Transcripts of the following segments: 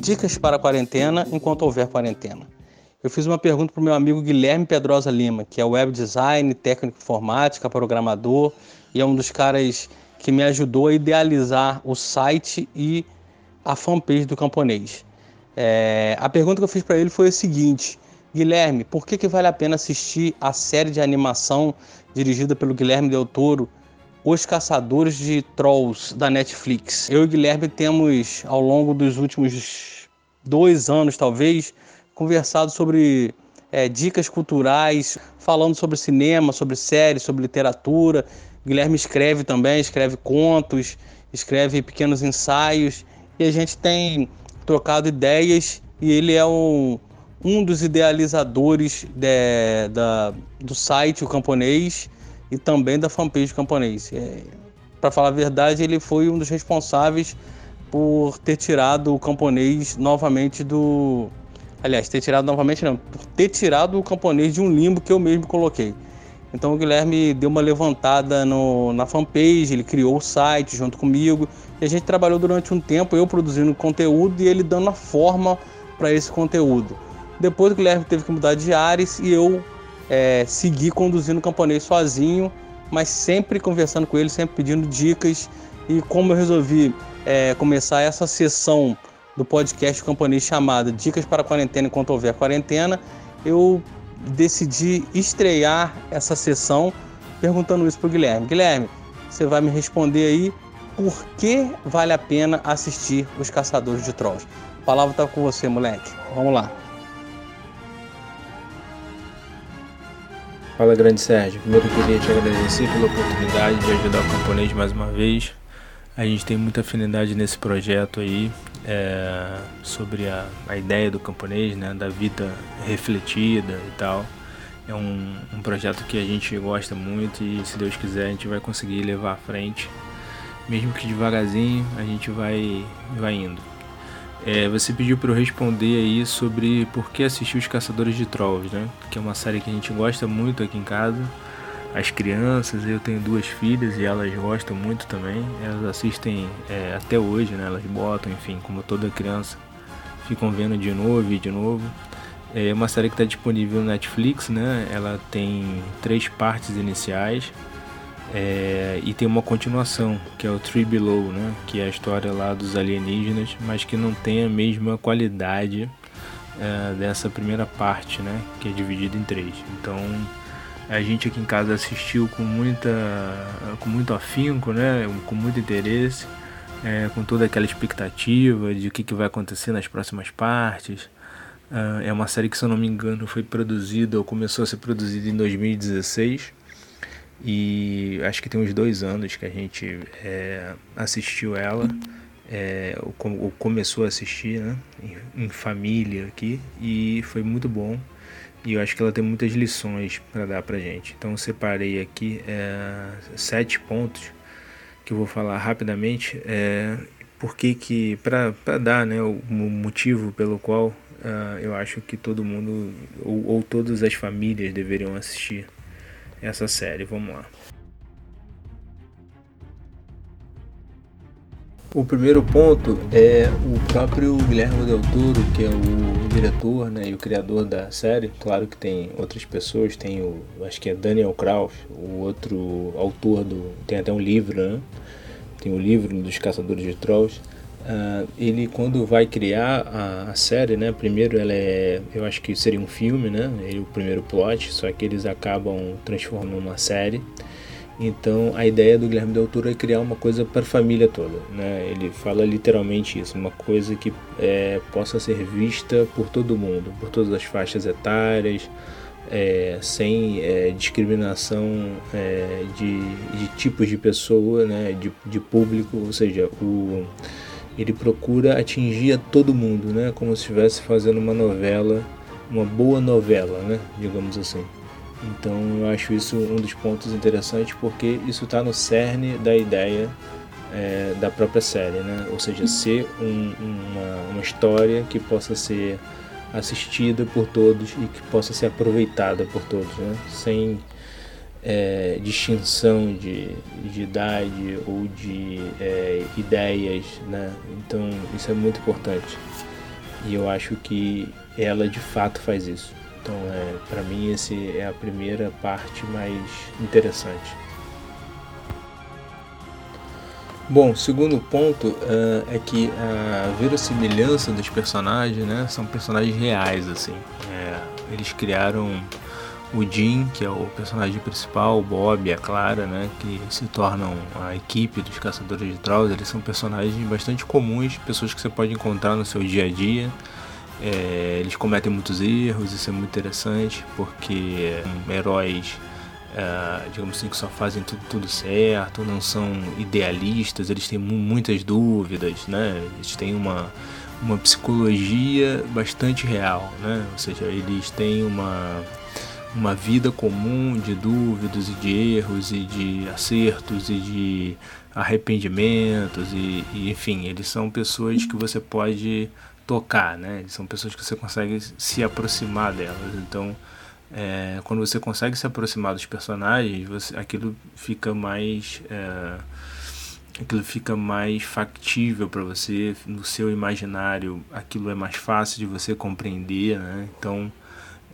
Dicas para a quarentena enquanto houver quarentena. Eu fiz uma pergunta para o meu amigo Guilherme Pedrosa Lima, que é web design, técnico informática, programador e é um dos caras que me ajudou a idealizar o site e a fanpage do Camponês. É, a pergunta que eu fiz para ele foi a seguinte: Guilherme, por que, que vale a pena assistir a série de animação dirigida pelo Guilherme Del Toro, Os Caçadores de Trolls, da Netflix? Eu e o Guilherme temos, ao longo dos últimos dois anos, talvez, conversado sobre é, dicas culturais, falando sobre cinema, sobre séries, sobre literatura Guilherme escreve também, escreve contos, escreve pequenos ensaios e a gente tem trocado ideias e ele é um, um dos idealizadores de, da, do site O Camponês e também da fanpage Camponês. É, Para falar a verdade, ele foi um dos responsáveis por ter tirado o camponês novamente do. Aliás, ter tirado novamente não, por ter tirado o camponês de um limbo que eu mesmo coloquei. Então o Guilherme deu uma levantada no, na fanpage, ele criou o site junto comigo e a gente trabalhou durante um tempo, eu produzindo conteúdo e ele dando a forma para esse conteúdo. Depois o Guilherme teve que mudar de áreas e eu é, segui conduzindo o camponês sozinho, mas sempre conversando com ele, sempre pedindo dicas. E como eu resolvi é, começar essa sessão do podcast camponês chamada Dicas para a Quarentena enquanto houver quarentena, eu decidi estrear essa sessão perguntando isso para o Guilherme. Guilherme, você vai me responder aí por que vale a pena assistir Os Caçadores de Trolls. A palavra está com você, moleque. Vamos lá. Fala, grande Sérgio. Primeiro eu queria te agradecer pela oportunidade de ajudar o camponês mais uma vez. A gente tem muita afinidade nesse projeto aí é, sobre a, a ideia do camponês, né, da vida refletida e tal. É um, um projeto que a gente gosta muito e, se Deus quiser, a gente vai conseguir levar à frente. Mesmo que devagarzinho, a gente vai, vai indo. É, você pediu para eu responder aí sobre por que assistir Os Caçadores de Trolls, né? Que é uma série que a gente gosta muito aqui em casa as crianças. Eu tenho duas filhas e elas gostam muito também. Elas assistem é, até hoje, né? Elas botam, enfim, como toda criança, ficam vendo de novo e de novo. É uma série que está disponível no Netflix, né? Ela tem três partes iniciais é, e tem uma continuação, que é o Tree Below, né? Que é a história lá dos alienígenas, mas que não tem a mesma qualidade é, dessa primeira parte, né? Que é dividida em três. Então a gente aqui em casa assistiu com muita com muito afinco né com muito interesse é, com toda aquela expectativa de o que, que vai acontecer nas próximas partes uh, é uma série que se eu não me engano foi produzida ou começou a ser produzida em 2016 e acho que tem uns dois anos que a gente é, assistiu ela. É, ou, começou a assistir né, em, família aqui e foi muito bom. E eu acho que ela tem muitas lições para dar para gente. Então eu separei aqui é, sete pontos que eu vou falar rapidamente, é, porque que para dar né, o motivo pelo qual uh, eu acho que todo mundo ou, ou todas as famílias deveriam assistir essa série. Vamos lá. O primeiro ponto é o próprio Guilherme Del Toro, que é o diretor né, e o criador da série. Claro que tem outras pessoas, tem o, acho que é Daniel Kraus, o outro autor do, tem até um livro, né? Tem o um livro dos Caçadores de Trolls. Uh, ele quando vai criar a, a, série, né? Primeiro ela é, eu acho que seria um filme, né? Ele, o primeiro plot, só que eles acabam transformando numa série. Então a ideia do Guilherme Del Toro é criar uma coisa para a família toda. Né? Ele fala literalmente isso, uma coisa que é, possa ser vista por todo mundo, por todas as faixas etárias, é, sem é, discriminação é, de, de, tipos de pessoa, né? de, de público, ou seja, o, ele procura atingir a todo mundo, né? como se estivesse fazendo uma novela, uma boa novela, né? digamos assim. Então eu acho isso um dos pontos interessantes porque isso está no cerne da ideia é, da própria série, né? Ou seja, ser um, uma, uma história que possa ser assistida por todos e que possa ser aproveitada por todos, né? Sem é, distinção de, de idade ou de é, ideias, né? Então isso é muito importante e eu acho que ela de fato faz isso. Então, é, para mim, esse é a primeira parte mais interessante. Bom, segundo ponto uh, é que a verossimilhança dos personagens, né, são personagens reais, assim. É, eles criaram o Jim, que é o personagem principal, o Bob e a Clara, né, que se tornam a equipe dos Caçadores de Trolls. Eles são personagens bastante comuns, pessoas que você pode encontrar no seu dia a dia. É, eles cometem muitos erros, isso é muito interessante, porque um, heróis Uh, digamos assim, que só fazem tudo, tudo certo, não são idealistas, eles têm muitas dúvidas, né? Eles têm uma, uma psicologia bastante real, né? Ou seja, eles têm uma, uma vida comum de dúvidas e de erros e de acertos e de arrependimentos e, e enfim, eles são pessoas que você pode tocar, né? Eles são pessoas que você consegue se aproximar delas, então é, quando você consegue se aproximar dos personagens, você, aquilo fica mais é, aquilo fica mais factível para você no seu imaginário, aquilo é mais fácil de você compreender, né? Então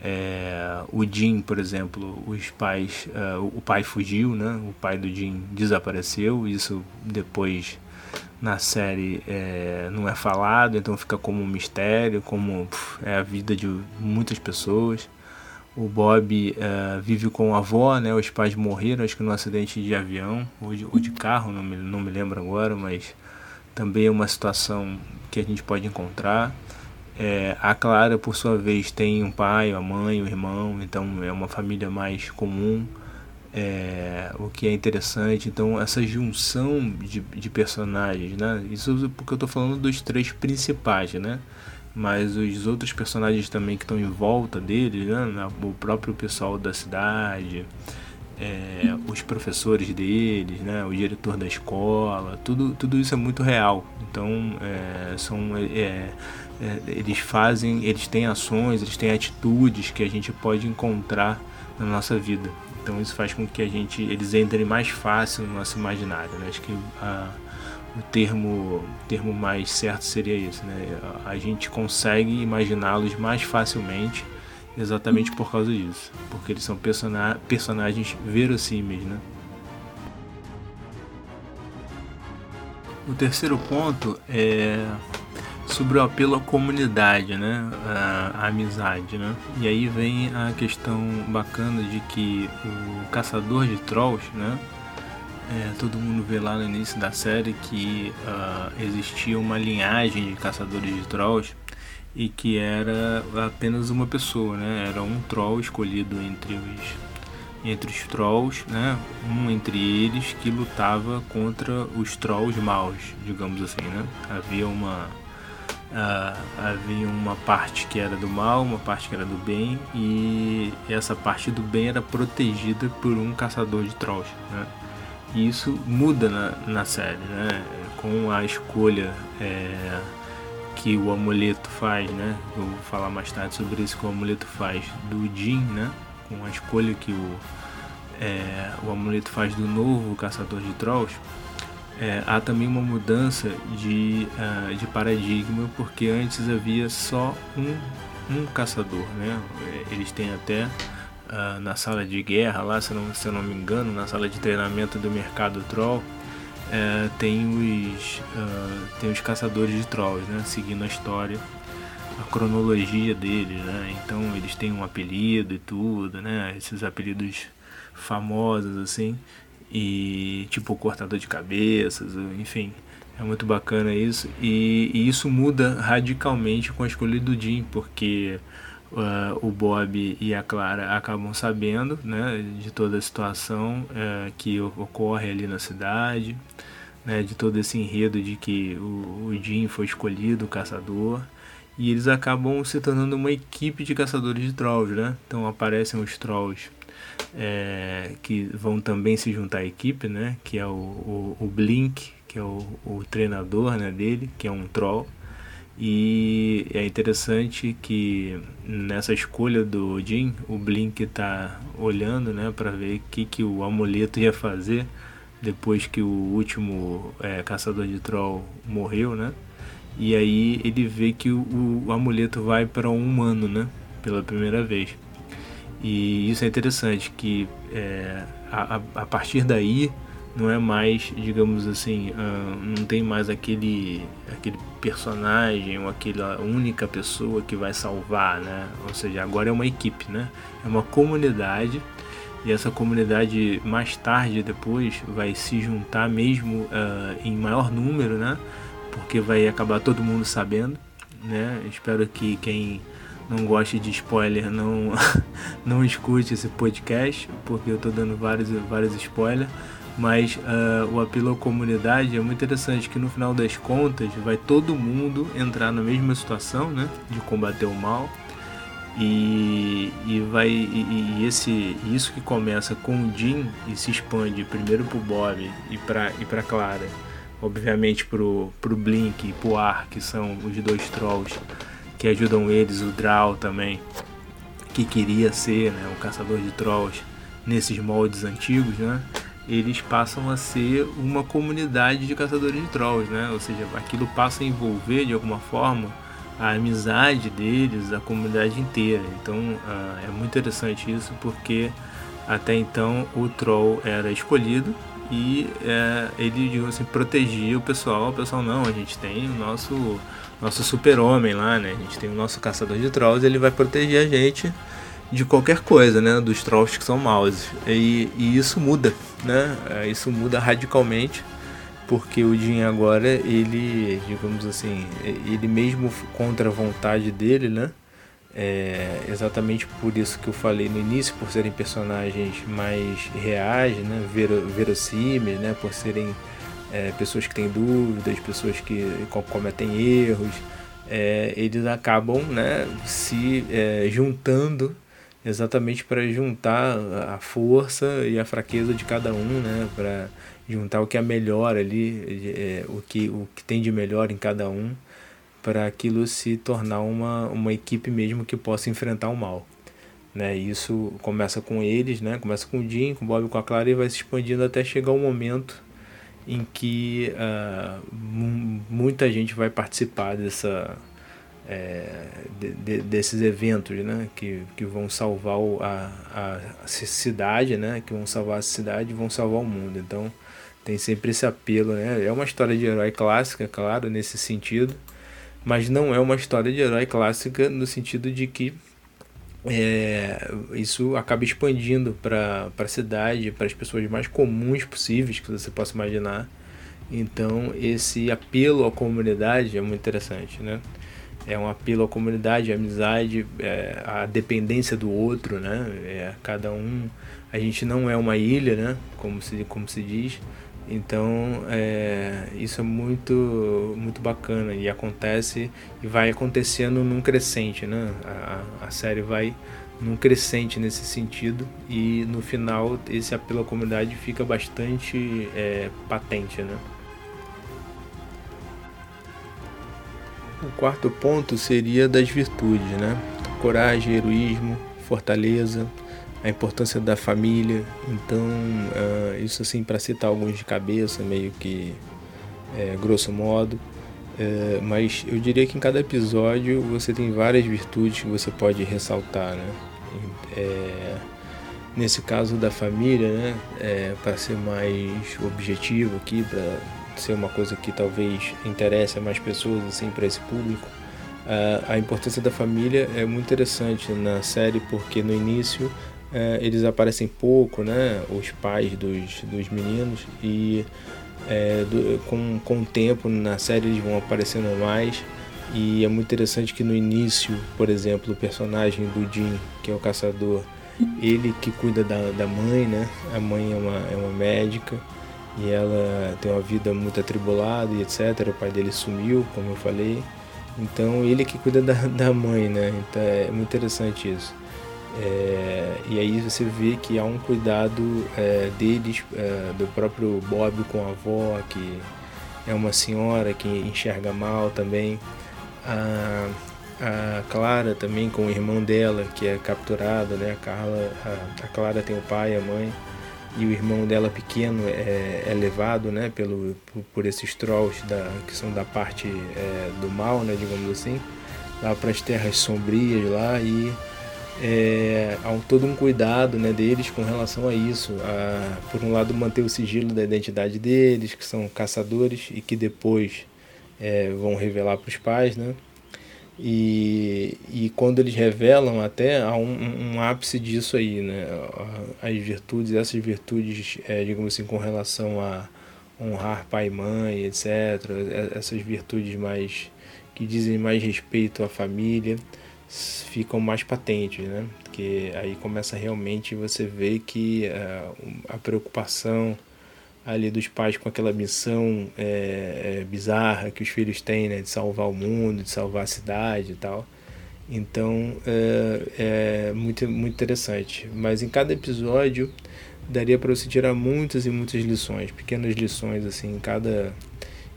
é, o Jim, por exemplo, os pais, é, o pai fugiu, né? O pai do Jim desapareceu, isso depois na série é, não é falado, então fica como um mistério, como pff, é a vida de muitas pessoas. O Bob uh, vive com a avó, né? Os pais morreram, acho que num acidente de avião ou de, ou de carro, não me, não me lembro agora, mas também é uma situação que a gente pode encontrar. É, a Clara, por sua vez, tem um pai, uma mãe, um irmão, então é uma família mais comum, é, o que é interessante. Então, essa junção de, de personagens, né? Isso porque eu estou falando dos três principais, né? mas os outros personagens também que estão em volta deles, né? o próprio pessoal da cidade, é, os professores deles, né? o diretor da escola, tudo, tudo isso é muito real. Então, é, são, é, é, eles fazem, eles têm ações, eles têm atitudes que a gente pode encontrar na nossa vida. Então, isso faz com que a gente, eles entrem mais fácil no nosso imaginário. Né? Acho que a o termo, termo mais certo seria isso, né? A gente consegue imaginá-los mais facilmente exatamente por causa disso, porque eles são persona personagens verossímeis, né? O terceiro ponto é sobre o apelo à comunidade, né? A, amizade, né? E aí vem a questão bacana de que o caçador de trolls, né? É, todo mundo vê lá no início da série que uh, existia uma linhagem de caçadores de trolls e que era apenas uma pessoa, né? Era um troll escolhido entre os entre os trolls, né? Um entre eles que lutava contra os trolls maus, digamos assim, né? Havia uma uh, havia uma parte que era do mal, uma parte que era do bem e essa parte do bem era protegida por um caçador de trolls, né? E isso muda na, na série, né? Com a escolha é, que o amuleto faz, né? Vou falar mais tarde sobre isso que o amuleto faz do Jin, né? Com a escolha que o, é, o amuleto faz do novo caçador de trolls. É, há também uma mudança de, uh, de paradigma, porque antes havia só um, um caçador, né? Eles têm até uh, na sala de guerra lá, se, não, se eu não me engano, na sala de treinamento do mercado troll, uh, tem, os, uh, tem os caçadores de trolls, né? Seguindo a história, a cronologia deles, né? Então eles têm um apelido e tudo, né? Esses apelidos famosos assim, e tipo cortador de cabeças, enfim. É muito bacana isso. E, e, isso muda radicalmente com a escolha do Jim, porque uh, o Bob e a Clara acabam sabendo né, de toda a situação uh, que ocorre ali na cidade, né, de todo esse enredo de que o, o Jim foi escolhido, o caçador, e eles acabam se tornando uma equipe de caçadores de trolls, né? Então aparecem os trolls é, que vão também se juntar à equipe, né? Que é o, o, o Blink, que é o, o treinador né, dele, que é um troll E é interessante que nessa escolha do Jim, o Blink está olhando né, para ver o que, que o amuleto ia fazer depois que o último é, caçador de troll morreu, né? E aí ele vê que o, o amuleto vai para um humano, né? Pela primeira vez. E isso é interessante, que é, a, a partir daí não é mais, digamos assim, uh, não tem mais aquele, aquele personagem ou aquela única pessoa que vai salvar, né? Ou seja, agora é uma equipe, né? É uma comunidade e essa comunidade mais tarde depois vai se juntar mesmo uh, em maior número, né? Porque vai acabar todo mundo sabendo, né? Espero que quem não goste de spoiler não não escute esse podcast, porque eu estou dando vários vários spoilers mas uh, o apelo à comunidade é muito interessante que no final das contas vai todo mundo entrar na mesma situação né, de combater o mal. E, e vai e, e esse isso que começa com o Jim e se expande primeiro pro Bob e para e para Clara. Obviamente pro pro Blink e pro Ar que são os dois trolls que ajudam eles o Draw também que queria ser né, o caçador de trolls nesses moldes antigos né eles passam a ser uma comunidade de caçadores de trolls, né? Ou seja, aquilo passa a envolver de alguma forma a amizade deles, a comunidade inteira. Então uh, é muito interessante isso porque até então o troll era escolhido e uh, ele, digamos assim, protegia o pessoal. O pessoal não, a gente tem o nosso nosso super-homem lá, né? A gente tem o nosso caçador de trolls, ele vai proteger a gente de qualquer coisa, né? Dos trolls que são maus. E, e isso muda, né? É, isso muda radicalmente, porque o Jin agora, ele, digamos assim, ele mesmo contra a vontade dele, né? É exatamente por isso que eu falei no início, por serem personagens mais reais, né? Ver, verossímeis, né? Por serem é, pessoas que têm dúvidas, pessoas que cometem erros. É, eles acabam né, se é, juntando exatamente para juntar a força e a fraqueza de cada um, né? Para juntar o que é melhor ali, é, o, que, o que tem de melhor em cada um, para aquilo se tornar uma, uma equipe mesmo que possa enfrentar o mal. Né? Isso começa com eles, né? começa com o Jim, com o Bob com a Clara e vai se expandindo até chegar o momento em que uh, muita gente vai participar dessa, é, de, de, desses eventos né, que, que vão salvar a, a cidade, né, que vão salvar a cidade e vão salvar o mundo. Então tem sempre esse apelo. Né? É uma história de herói clássica, claro, nesse sentido, mas não é uma história de herói clássica no sentido de que é, isso acaba expandindo para a cidade, para as pessoas mais comuns possíveis que você possa imaginar. Então esse apelo à comunidade é muito interessante, né? é um apelo à comunidade, à amizade, é, à dependência do outro, né? É, cada um, a gente não é uma ilha, né? Como se, como se diz. Então, é, isso é muito, muito bacana e acontece e vai acontecendo num crescente, né? A, a série vai num crescente nesse sentido e no final esse apelo à comunidade fica bastante é, patente, né? O quarto ponto seria das virtudes, né? Coragem, heroísmo, fortaleza, a importância da família. Então, uh, isso assim, para citar alguns de cabeça, meio que é, grosso modo. É, mas eu diria que em cada episódio você tem várias virtudes que você pode ressaltar, né? É, nesse caso da família, né? É, para ser mais objetivo aqui, para ser uma coisa que talvez interesse a mais pessoas assim para esse público. Uh, a importância da família é muito interessante na série porque no início uh, eles aparecem pouco, né, os pais dos, dos meninos e uh, do, com, com o tempo na série eles vão aparecendo mais e é muito interessante que no início, por exemplo, o personagem do Jim, que é o caçador, ele que cuida da, da mãe, né, a mãe é uma, é uma médica e ela tem uma vida muito atribulada e etc. O pai dele sumiu, como eu falei. Então ele que cuida da, da mãe, né? Então é muito interessante isso. É, e aí você vê que há um cuidado é, deles, é, do próprio Bob com a avó, que é uma senhora que enxerga mal também. a, a Clara também com o irmão dela que é capturado, né? A Carla, a, a Clara tem o pai, a mãe e o irmão dela pequeno é, é levado, né? Pelo por, por esses trolls da que são da parte é, do mal, né? Digamos assim, lá para as terras sombrias lá e é, há um, todo um cuidado né, deles com relação a isso. A, por um lado, manter o sigilo da identidade deles, que são caçadores e que depois é, vão revelar para os pais, né? E, e quando eles revelam, até há um, um ápice disso aí, né? As virtudes, essas virtudes, é, digamos assim, com relação a honrar pai e mãe, etc. Essas virtudes mais que dizem mais respeito à família ficam mais patentes, né? Porque aí começa realmente você ver que uh, a preocupação ali dos pais com aquela missão é, é, bizarra que os filhos têm, né, de salvar o mundo, de salvar a cidade e tal. Então é, é muito, muito interessante. Mas em cada episódio daria para você tirar muitas e muitas lições, pequenas lições assim, em cada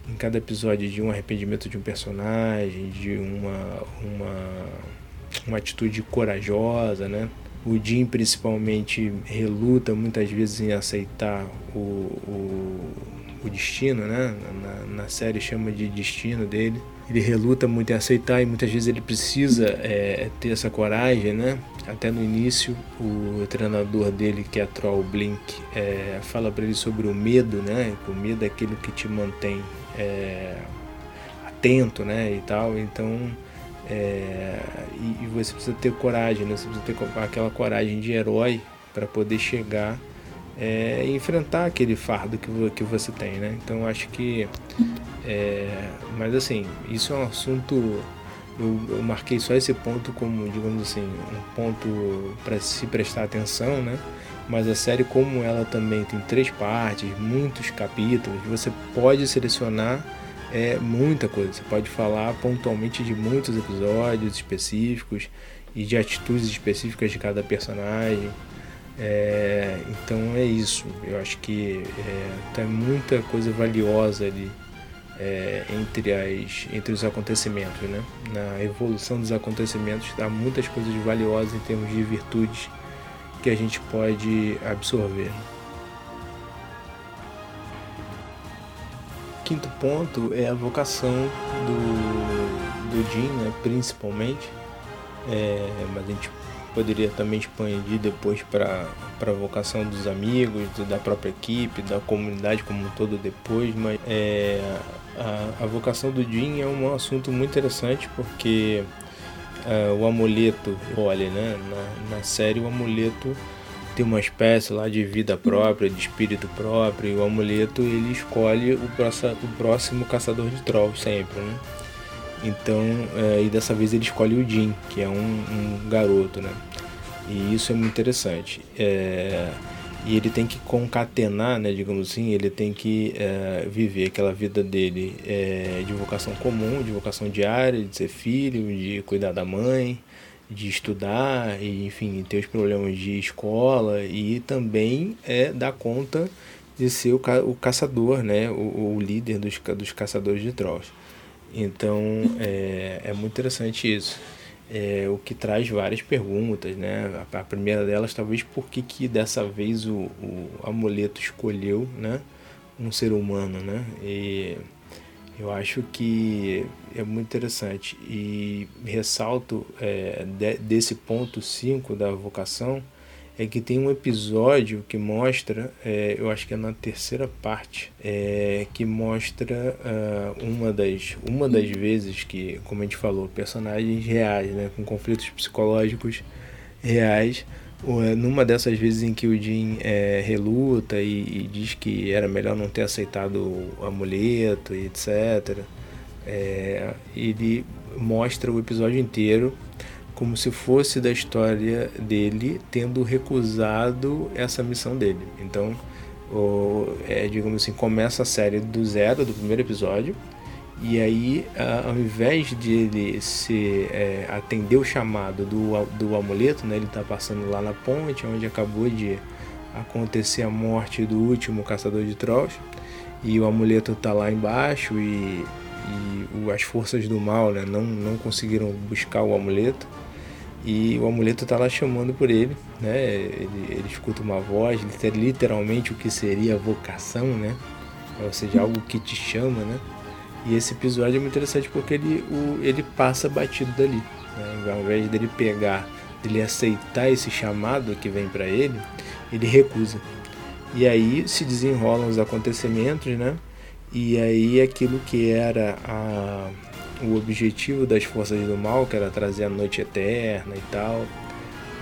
em cada episódio de um arrependimento de um personagem, de uma uma uma atitude corajosa, né? O Jim principalmente reluta muitas vezes em aceitar o, o, o destino, né? Na, na, série chama de destino dele. Ele reluta muito em aceitar e muitas vezes ele precisa é, ter essa coragem, né? Até no início, o treinador dele, que é a Troll Blink, é, fala para ele sobre o medo, né? O medo é aquilo que te mantém é, atento, né? E tal. Então é, e, e, você precisa ter coragem, né? você precisa ter aquela coragem de herói para poder chegar é, e enfrentar aquele fardo que, que você tem, né? Então acho que. É, mas assim, isso é um assunto. Eu, eu, marquei só esse ponto como, digamos assim, um ponto para se prestar atenção, né? Mas a série, como ela também tem três partes, muitos capítulos, você pode selecionar é muita coisa. Você pode falar pontualmente de muitos episódios específicos e de atitudes específicas de cada personagem. É, então é isso. Eu acho que é, tem muita coisa valiosa ali é, entre, as, entre os acontecimentos. Né? Na evolução dos acontecimentos há muitas coisas valiosas em termos de virtudes que a gente pode absorver. Quinto ponto é a vocação do, do Jim, né, principalmente, é, mas a gente poderia também expandir depois para a vocação dos amigos, da própria equipe, da comunidade como um todo depois, mas é, a, a vocação do Jim é um assunto muito interessante porque é, o amuleto, olha, né, na, na série o amuleto tem uma espécie lá de vida própria, de espírito próprio, e o amuleto ele escolhe o, próximo, o próximo caçador de trolls sempre, né? Então, é, e dessa vez ele escolhe o Jin, que é um, um garoto, né? E isso é muito interessante. É, e ele tem que concatenar, né, digamos assim, ele tem que é, viver aquela vida dele é, de vocação comum, de vocação diária, de ser filho, de cuidar da mãe, de estudar e enfim ter os problemas de escola e também é dar conta de ser o, ca o caçador né? O, o, líder dos, dos caçadores de trolls. Então é, é muito interessante isso. É, o que traz várias perguntas né? A, a primeira delas talvez por que, que dessa vez o, o amuleto escolheu né? Um ser humano né? E eu acho que é muito interessante. E ressalto é, de, desse ponto 5 da vocação é que tem um episódio que mostra, é, eu acho que é na terceira parte, é, que mostra uh, uma, das, uma das vezes que, como a gente falou, personagens reais, né, com conflitos psicológicos reais, numa dessas vezes em que o Jim é, reluta e, e, diz que era melhor não ter aceitado o amuleto e etc., é, ele mostra o episódio inteiro como se fosse da história dele tendo recusado essa missão dele. Então, o, é, digamos assim, começa a série do zero, do primeiro episódio, e aí, ao invés de ele se é, atender o chamado do, do amuleto, né, ele está passando lá na ponte, onde acabou de acontecer a morte do último caçador de trolls, e o amuleto está lá embaixo e e as forças do mal né, não, não conseguiram buscar o amuleto e o amuleto está lá chamando por ele, né? Ele, ele escuta uma voz, literalmente o que seria vocação, né? Ou seja, algo que te chama, né? E esse episódio é muito interessante porque ele, o, ele passa batido dali. Né? Ao invés dele pegar, dele aceitar esse chamado que vem para ele, ele recusa. E aí se desenrolam os acontecimentos, né? E aí aquilo que era a, o objetivo das forças do mal, que era trazer a noite eterna e tal,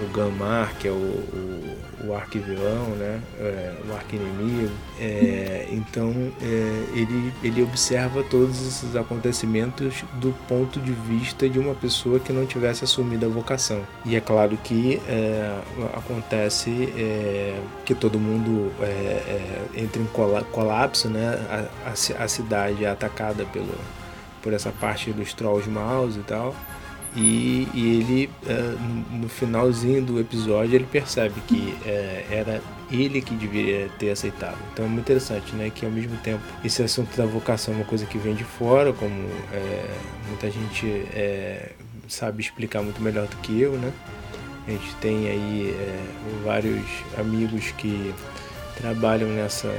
o Gamar, que é o, o, o arquivilão, né? É, o arqui-inimigo. É, então é, ele, ele observa todos esses acontecimentos do ponto de vista de uma pessoa que não tivesse assumido a vocação. E é claro que é, acontece é, que todo mundo é, entra em colapso, né? A, a, a cidade é atacada pelo, por essa parte dos trolls maus e tal. E, e ele, uh, no finalzinho do episódio, ele percebe que uh, era ele que deveria ter aceitado. Então é muito interessante, né? Que ao mesmo tempo esse assunto da vocação é uma coisa que vem de fora, como é, muita gente sabe explicar muito melhor do que eu, né? A gente tem aí vários amigos que trabalham nessa,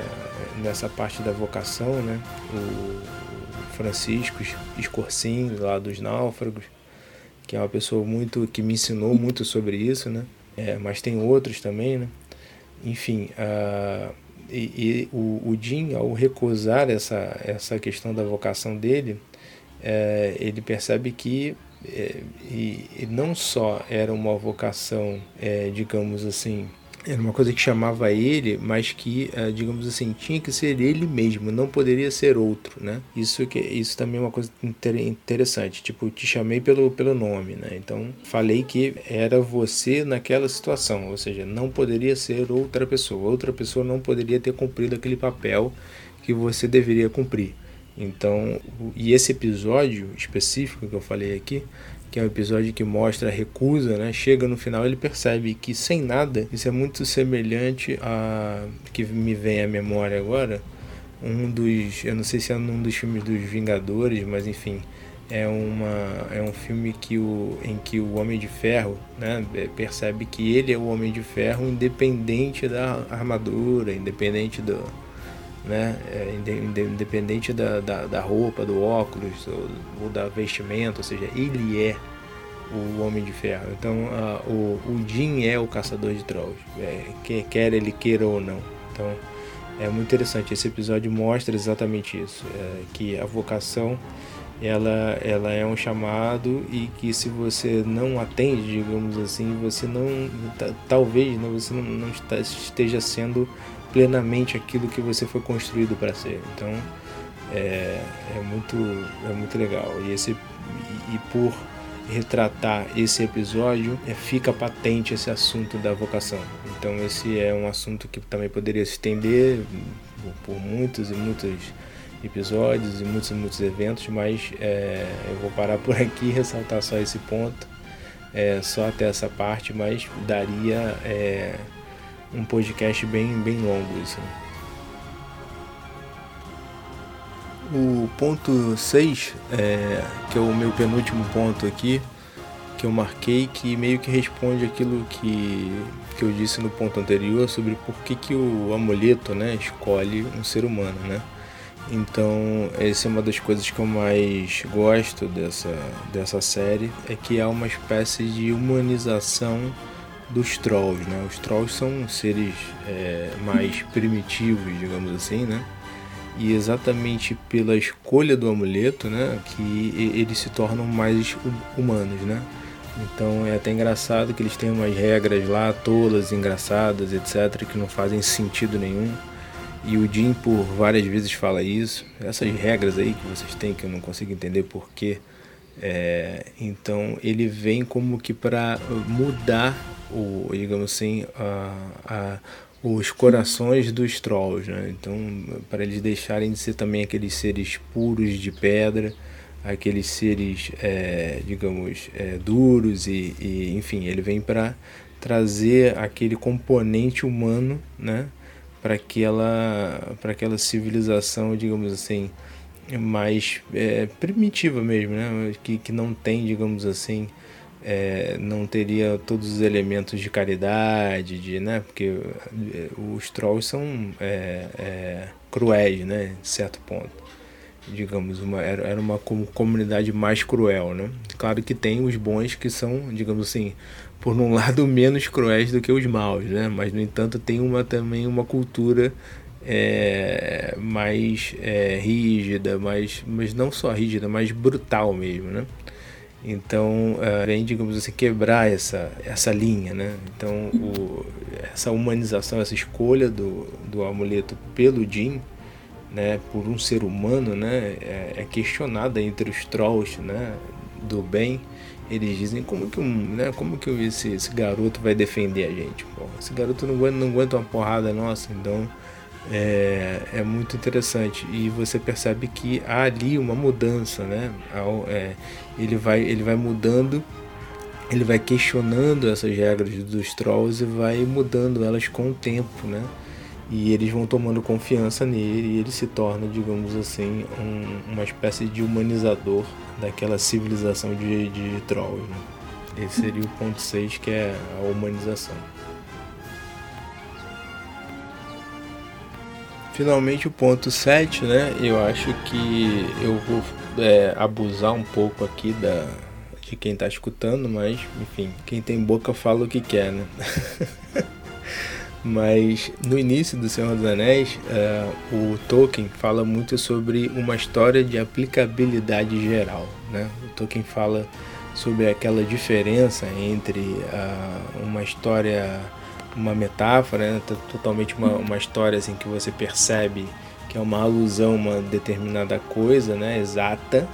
nessa parte da vocação, né? O Francisco Escorcin, lá dos Náufragos, que é uma pessoa muito que me ensinou muito sobre isso, né? É, mas tem outros também, né? Enfim, uh, e, e, o, o Jim, ao recusar essa, essa questão da vocação dele, é, ele percebe que é, e, e, não só era uma vocação, é, digamos assim, era uma coisa que chamava ele, mas que, eh, digamos assim, tinha que ser ele mesmo, não poderia ser outro, né? Isso que isso também é uma coisa interessante. Tipo, te chamei pelo, pelo nome, né? Então, falei que era você naquela situação, ou seja, não poderia ser outra pessoa. Outra pessoa não poderia ter cumprido aquele papel que você deveria cumprir. Então, e esse episódio específico que eu falei aqui, que é um episódio que mostra a recusa, né? Chega no final ele percebe que sem nada, isso é muito semelhante a que me vem à memória agora, um dos, eu não sei se é um dos filmes dos Vingadores, mas enfim, é uma é um filme que o em que o Homem de Ferro, né, é, percebe que ele é o Homem de Ferro independente da armadura, independente do né? É, independente da, da, da, roupa, do óculos ou, ou, da vestimenta, ou seja, ele é o Homem de Ferro. Então uh, o, o Jim é o caçador de trolls, é, quer, quer ele queira ou não. Então é muito interessante. Esse episódio mostra exatamente isso, é, que a vocação ela, ela é um chamado e que se você não atende, digamos assim, você não talvez não, você não, não esteja sendo plenamente aquilo que você foi construído para ser. Então é, é, muito, é muito legal. E, esse, e, por retratar esse episódio, é, fica patente esse assunto da vocação. Então esse é um assunto que também poderia se estender por muitos e muitos episódios e muitos e muitos eventos, mas é, eu vou parar por aqui e ressaltar só esse ponto, é, só até essa parte, mas daria é, um podcast bem, bem longo isso. Né? O ponto 6, é, que é o meu penúltimo ponto aqui, que eu marquei, que meio que responde aquilo que, que eu disse no ponto anterior sobre por que, que o amuleto né, escolhe um ser humano. Né? Então, essa é uma das coisas que eu mais gosto dessa, dessa série, é que há uma espécie de humanização dos trolls, né? Os trolls são seres é, mais primitivos, digamos assim, né? E exatamente pela escolha do amuleto, né, que eles se tornam mais humanos, né? Então é até engraçado que eles têm umas regras lá, tolas, engraçadas, etc, que não fazem sentido nenhum. E o Jim por várias vezes fala isso. Essas regras aí que vocês têm que eu não consigo entender porquê. É, então ele vem como que para mudar o, digamos assim, a, a, os corações dos trolls, né? Então, para eles deixarem de ser também aqueles seres puros de pedra, aqueles seres, é, digamos, é, duros e, e, enfim, ele vem para trazer aquele componente humano, né? Para aquela, para aquela civilização, digamos assim, mais é, primitiva mesmo, né? Que, que não tem, digamos assim, é, não teria todos os elementos de caridade, de, né? Porque é, os trolls são é, é, cruéis, né? De certo ponto. Digamos, uma, era, era uma comunidade mais cruel, né? Claro que tem os bons que são, digamos assim, por um lado menos cruéis do que os maus, né? Mas no entanto tem uma também uma cultura é, mais é, rígida, mais, mas não só rígida, mais brutal mesmo, né? Então, uh, vem, digamos assim, quebrar essa, essa linha, né? Então, o, essa humanização, essa escolha do, do amuleto pelo Jin, né, por um ser humano, né, é, é questionada entre os trolls, né, do bem. Eles dizem como que um, né, como que esse, esse garoto vai defender a gente? Pô, esse garoto não aguenta, não aguenta uma porrada nossa, então é, é muito interessante e você percebe que há ali uma mudança, né? É, ele, vai, ele vai mudando, ele vai questionando essas regras dos trolls e vai mudando elas com o tempo, né? E eles vão tomando confiança nele e ele se torna, digamos assim, um, uma espécie de humanizador daquela civilização de, de trolls. Né? Esse seria o ponto 6, que é a humanização. Finalmente o ponto 7, né? Eu acho que eu vou é, abusar um pouco aqui da, de quem está escutando, mas enfim, quem tem boca fala o que quer, né? mas no início do Senhor dos Anéis, é, o Tolkien fala muito sobre uma história de aplicabilidade geral, né? O Tolkien fala sobre aquela diferença entre uh, uma história uma metáfora, né? totalmente uma, uma história assim que você percebe que é uma alusão a uma determinada coisa, né, exata,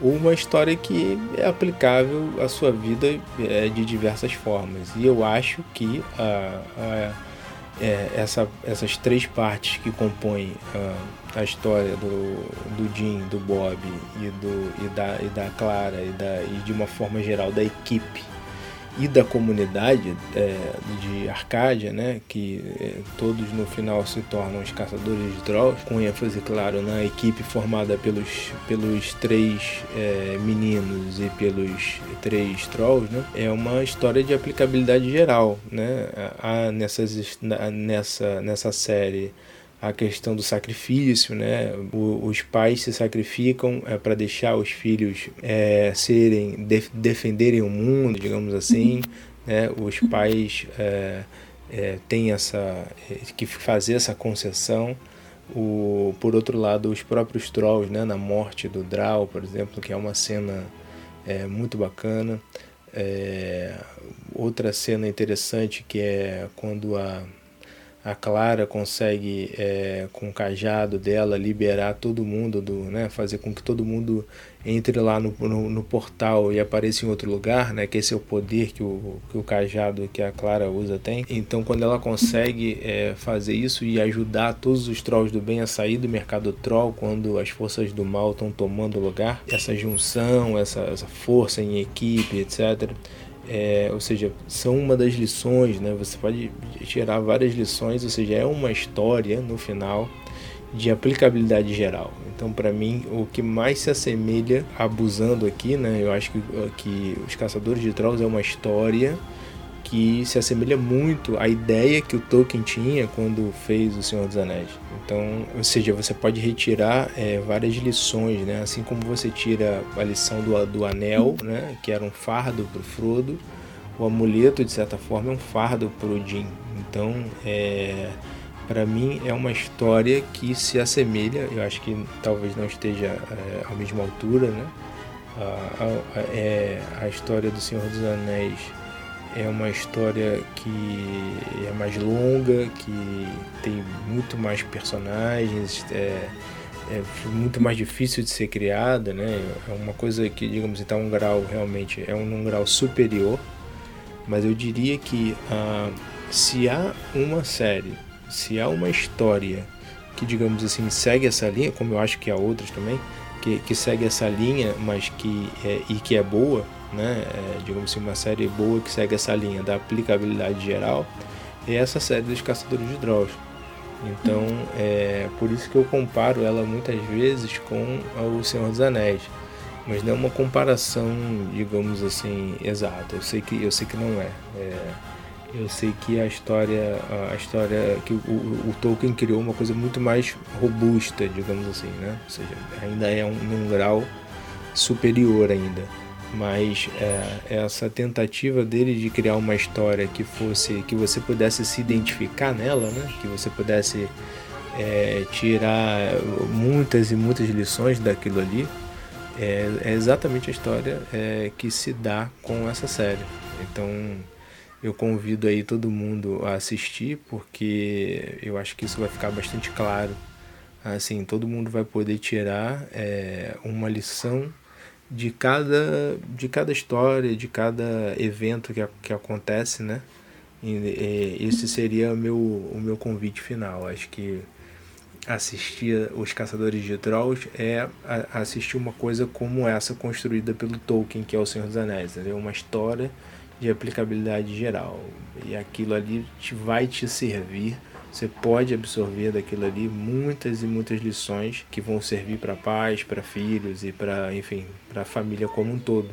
ou uma história que é aplicável à sua vida é, de diversas formas. E eu acho que é, essa, essas três partes que compõem a, a história do, do Jim, do Bob e, do, e, da, e da Clara e, da, e de uma forma geral da equipe e da comunidade é, de Arcádia, né, que é, todos no final se tornam os caçadores de trolls, com ênfase, claro, na equipe formada pelos, pelos três é, meninos e pelos três trolls, né, é uma história de aplicabilidade geral. Né, há nessas, nessa, nessa série a questão do sacrifício, né? O, os pais se sacrificam é, para deixar os filhos é, serem def, defenderem o mundo, digamos assim, né? Os pais é, é têm essa é, que fazer essa concessão. O, por outro lado, os próprios trolls, né? Na morte do Drow, por exemplo, que é uma cena é, muito bacana. outra cena interessante que é quando a a Clara consegue, é, com o cajado dela, liberar todo mundo, do, né, fazer com que todo mundo entre lá no, no, no, portal e apareça em outro lugar, né, que esse é o poder que o, que o cajado que a Clara usa tem. Então, quando ela consegue é, fazer isso e ajudar todos os trolls do bem a sair do mercado troll, quando as forças do mal estão tomando lugar, essa junção, essa, essa força em equipe, etc é, ou seja, são uma das lições, né? Você pode tirar várias lições, ou seja, é uma história no final de aplicabilidade geral. Então, para mim, o que mais se assemelha, abusando aqui, né? Eu acho que, que os Caçadores de Trolls é uma história que se assemelha muito à ideia que o Tolkien tinha quando fez O Senhor dos Anéis. Então, ou seja, você pode retirar é, várias lições, né? Assim como você tira a lição do, do anel, né? Que era um fardo para o Frodo, o amuleto, de certa forma, é um fardo para o Jim. Então, é, para mim, é uma história que se assemelha, eu acho que talvez não esteja é, à mesma altura, né? A, a, a, é, a história do Senhor dos Anéis é uma história que é mais longa, que tem muito mais personagens, é, é muito mais difícil de ser criada, né? É uma coisa que, digamos, está um grau realmente é um, um grau superior, mas eu diria que ah, se há uma série, se há uma história que, digamos assim, segue essa linha, como eu acho que há outras também, que, que segue essa linha, mas que é, e que é boa, né? É, digamos assim, uma série boa que segue essa linha da aplicabilidade geral, é essa série dos Caçadores de Drows. Então, é por isso que eu comparo ela muitas vezes com O Senhor dos Anéis. Mas não é uma comparação, digamos assim, exata. Eu sei que, eu sei que não é. é eu sei que a história, a história que o, o, Tolkien criou uma coisa muito mais robusta, digamos assim, né? Ou seja, ainda é um, num grau superior ainda mas é, essa tentativa dele de criar uma história que fosse que você pudesse se identificar nela, né? Que você pudesse é, tirar muitas e muitas lições daquilo ali, é, é exatamente a história é, que se dá com essa série. Então eu convido aí todo mundo a assistir porque eu acho que isso vai ficar bastante claro. Assim, todo mundo vai poder tirar é, uma lição de cada, de cada história, de cada evento que, que acontece, né? E, e, esse seria o meu, o meu convite final. Acho que assistir Os Caçadores de Trolls é assistir uma coisa como essa construída pelo Tolkien, que é O Senhor dos Anéis. É uma história de aplicabilidade geral. E aquilo ali te, vai te servir você pode absorver daquilo ali muitas e muitas lições que vão servir para pais, para filhos e para, enfim, para a família como um todo.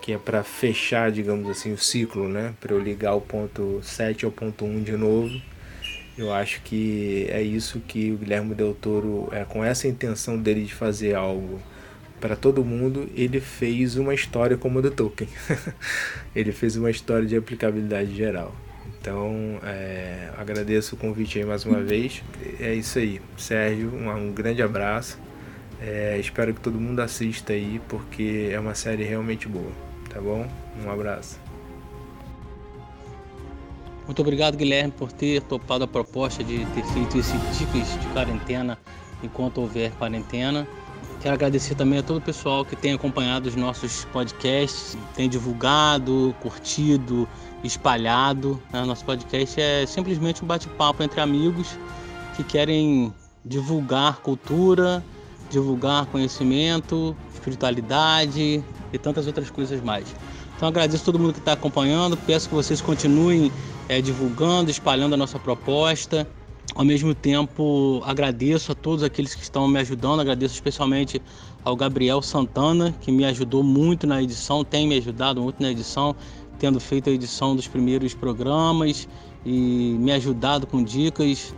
Que é para fechar, digamos assim, o ciclo, né? Para eu ligar o ponto 7 ao ponto 1 de novo. Eu acho que é isso que o Guilherme Del Toro, é, com essa intenção dele de fazer algo para todo mundo, ele fez uma história como a do Tolkien. ele fez uma história de aplicabilidade geral. Então, é, agradeço o convite aí mais uma vez. É isso aí. Sérgio, um, um grande abraço. É, espero que todo mundo assista aí, porque é uma série realmente boa. Tá bom? Um abraço. Muito obrigado, Guilherme, por ter topado a proposta de ter feito esse dicas de quarentena enquanto houver quarentena. Quero agradecer também a todo o pessoal que tem acompanhado os nossos podcasts, tem divulgado, curtido, espalhado. Né? Nosso podcast é simplesmente um bate-papo entre amigos que querem divulgar cultura, divulgar conhecimento, espiritualidade e tantas outras coisas mais. Então agradeço a todo mundo que está acompanhando, peço que vocês continuem é, divulgando, espalhando a nossa proposta. Ao mesmo tempo, agradeço a todos aqueles que estão me ajudando, agradeço especialmente ao Gabriel Santana, que me ajudou muito na edição, tem me ajudado muito na edição tendo feito a edição dos primeiros programas e me ajudado com dicas,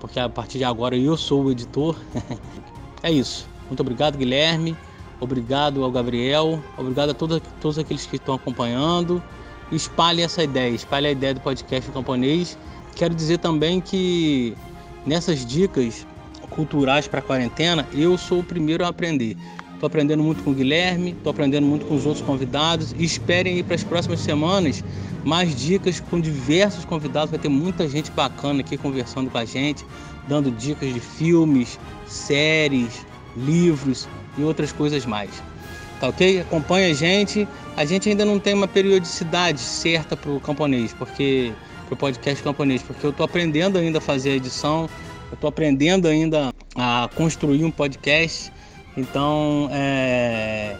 porque a partir de agora eu sou o editor. é isso. Muito obrigado, Guilherme. Obrigado ao Gabriel. Obrigado a todos, todos aqueles que estão acompanhando. Espalhe essa ideia, espalhe a ideia do podcast camponês. Quero dizer também que nessas dicas culturais para a quarentena, eu sou o primeiro a aprender. Estou aprendendo muito com o Guilherme, estou aprendendo muito com os outros convidados. E esperem aí para as próximas semanas mais dicas com diversos convidados. Vai ter muita gente bacana aqui conversando com a gente, dando dicas de filmes, séries, livros e outras coisas mais. Tá ok? Acompanhe a gente. A gente ainda não tem uma periodicidade certa para o camponês, porque para o podcast camponês, porque eu estou aprendendo ainda a fazer a edição, eu estou aprendendo ainda a construir um podcast então, é,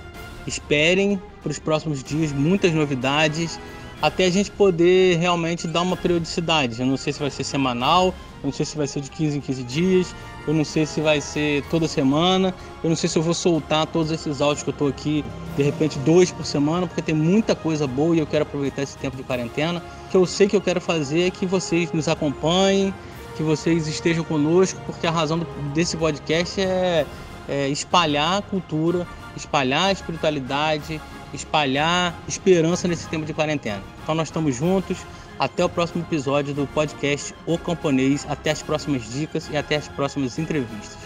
esperem para os próximos dias muitas novidades até a gente poder realmente dar uma periodicidade. Eu não sei se vai ser semanal, eu não sei se vai ser de 15 em 15 dias, eu não sei se vai ser toda semana, eu não sei se eu vou soltar todos esses áudios que eu estou aqui, de repente dois por semana, porque tem muita coisa boa e eu quero aproveitar esse tempo de quarentena. O que eu sei que eu quero fazer é que vocês nos acompanhem, que vocês estejam conosco, porque a razão desse podcast é é, espalhar cultura, espalhar espiritualidade, espalhar esperança nesse tempo de quarentena. Então nós estamos juntos. Até o próximo episódio do podcast O Camponês. Até as próximas dicas e até as próximas entrevistas.